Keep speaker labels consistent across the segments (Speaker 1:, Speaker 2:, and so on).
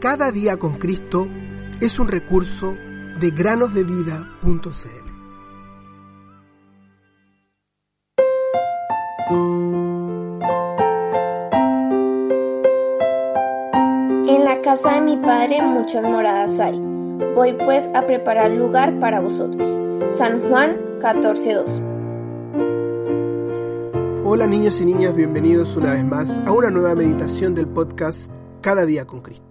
Speaker 1: Cada día con Cristo es un recurso de granosdevida.cl.
Speaker 2: En la casa de mi padre muchas moradas hay. Voy pues a preparar lugar para vosotros. San Juan 14:2.
Speaker 1: Hola niños y niñas, bienvenidos una vez más a una nueva meditación del podcast Cada día con Cristo.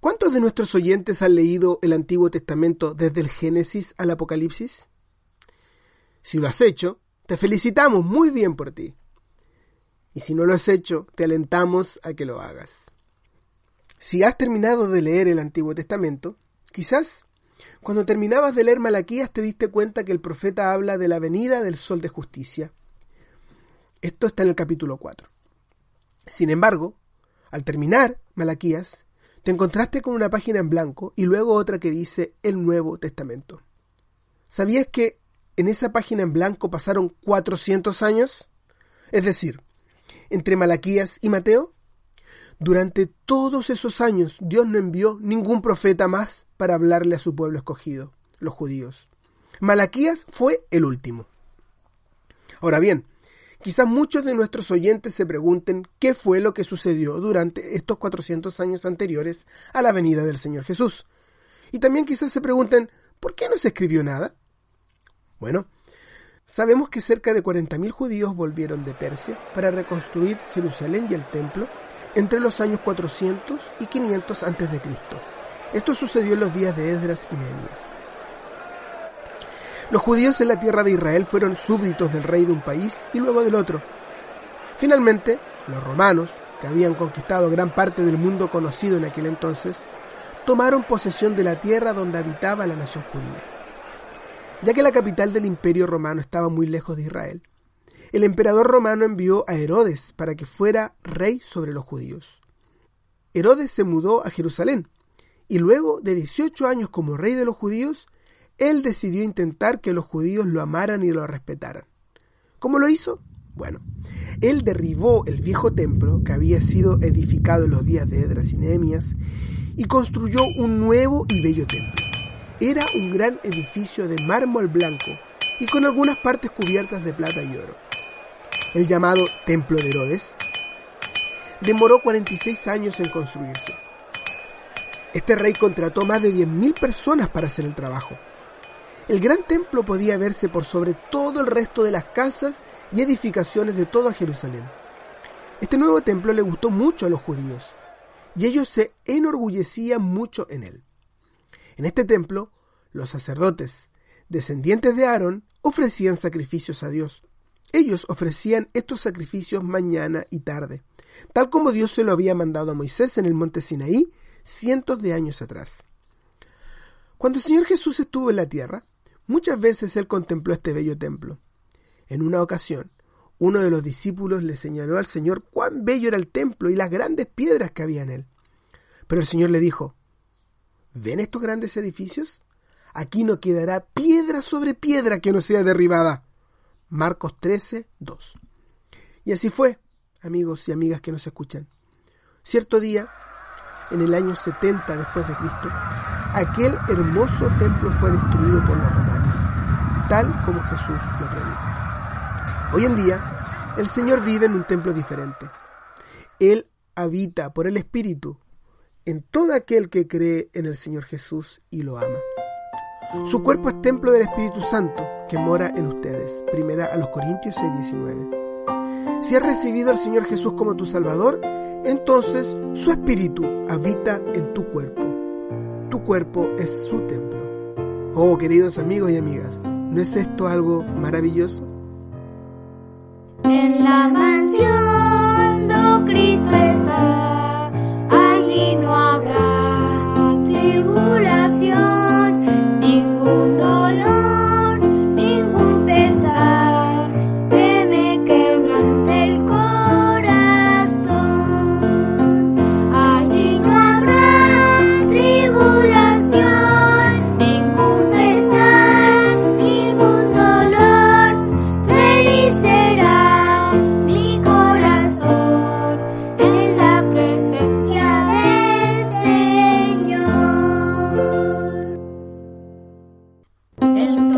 Speaker 1: ¿Cuántos de nuestros oyentes han leído el Antiguo Testamento desde el Génesis al Apocalipsis? Si lo has hecho, te felicitamos muy bien por ti. Y si no lo has hecho, te alentamos a que lo hagas. Si has terminado de leer el Antiguo Testamento, quizás cuando terminabas de leer Malaquías te diste cuenta que el profeta habla de la venida del sol de justicia. Esto está en el capítulo 4. Sin embargo, al terminar Malaquías, te encontraste con una página en blanco y luego otra que dice el Nuevo Testamento. ¿Sabías que en esa página en blanco pasaron 400 años? Es decir, entre Malaquías y Mateo. Durante todos esos años Dios no envió ningún profeta más para hablarle a su pueblo escogido, los judíos. Malaquías fue el último. Ahora bien, Quizás muchos de nuestros oyentes se pregunten qué fue lo que sucedió durante estos 400 años anteriores a la venida del Señor Jesús. Y también quizás se pregunten, ¿por qué no se escribió nada? Bueno, sabemos que cerca de 40.000 judíos volvieron de Persia para reconstruir Jerusalén y el templo entre los años 400 y 500 a.C. Esto sucedió en los días de Esdras y Nehemías. Los judíos en la tierra de Israel fueron súbditos del rey de un país y luego del otro. Finalmente, los romanos, que habían conquistado gran parte del mundo conocido en aquel entonces, tomaron posesión de la tierra donde habitaba la nación judía. Ya que la capital del imperio romano estaba muy lejos de Israel, el emperador romano envió a Herodes para que fuera rey sobre los judíos. Herodes se mudó a Jerusalén y luego de 18 años como rey de los judíos, él decidió intentar que los judíos lo amaran y lo respetaran. ¿Cómo lo hizo? Bueno, él derribó el viejo templo que había sido edificado en los días de Edras y Nehemías y construyó un nuevo y bello templo. Era un gran edificio de mármol blanco y con algunas partes cubiertas de plata y oro. El llamado Templo de Herodes demoró 46 años en construirse. Este rey contrató más de 10.000 personas para hacer el trabajo. El gran templo podía verse por sobre todo el resto de las casas y edificaciones de toda Jerusalén. Este nuevo templo le gustó mucho a los judíos, y ellos se enorgullecían mucho en él. En este templo, los sacerdotes, descendientes de Aarón, ofrecían sacrificios a Dios. Ellos ofrecían estos sacrificios mañana y tarde, tal como Dios se lo había mandado a Moisés en el monte Sinaí cientos de años atrás. Cuando el Señor Jesús estuvo en la tierra, Muchas veces él contempló este bello templo. En una ocasión, uno de los discípulos le señaló al Señor cuán bello era el templo y las grandes piedras que había en él. Pero el Señor le dijo, ¿ven estos grandes edificios? Aquí no quedará piedra sobre piedra que no sea derribada. Marcos 13, 2. Y así fue, amigos y amigas que nos escuchan. Cierto día, en el año 70 después de Cristo, aquel hermoso templo fue destruido por los romanos, tal como Jesús lo predijo. Hoy en día, el Señor vive en un templo diferente. Él habita por el Espíritu en todo aquel que cree en el Señor Jesús y lo ama. Su cuerpo es templo del Espíritu Santo que mora en ustedes. Primera a los Corintios 6:19. Si has recibido al Señor Jesús como tu Salvador, entonces su espíritu habita en tu cuerpo. Tu cuerpo es su templo. Oh, queridos amigos y amigas, ¿no es esto algo maravilloso?
Speaker 3: En la mansión Cristo está, allí no habrá tribu. el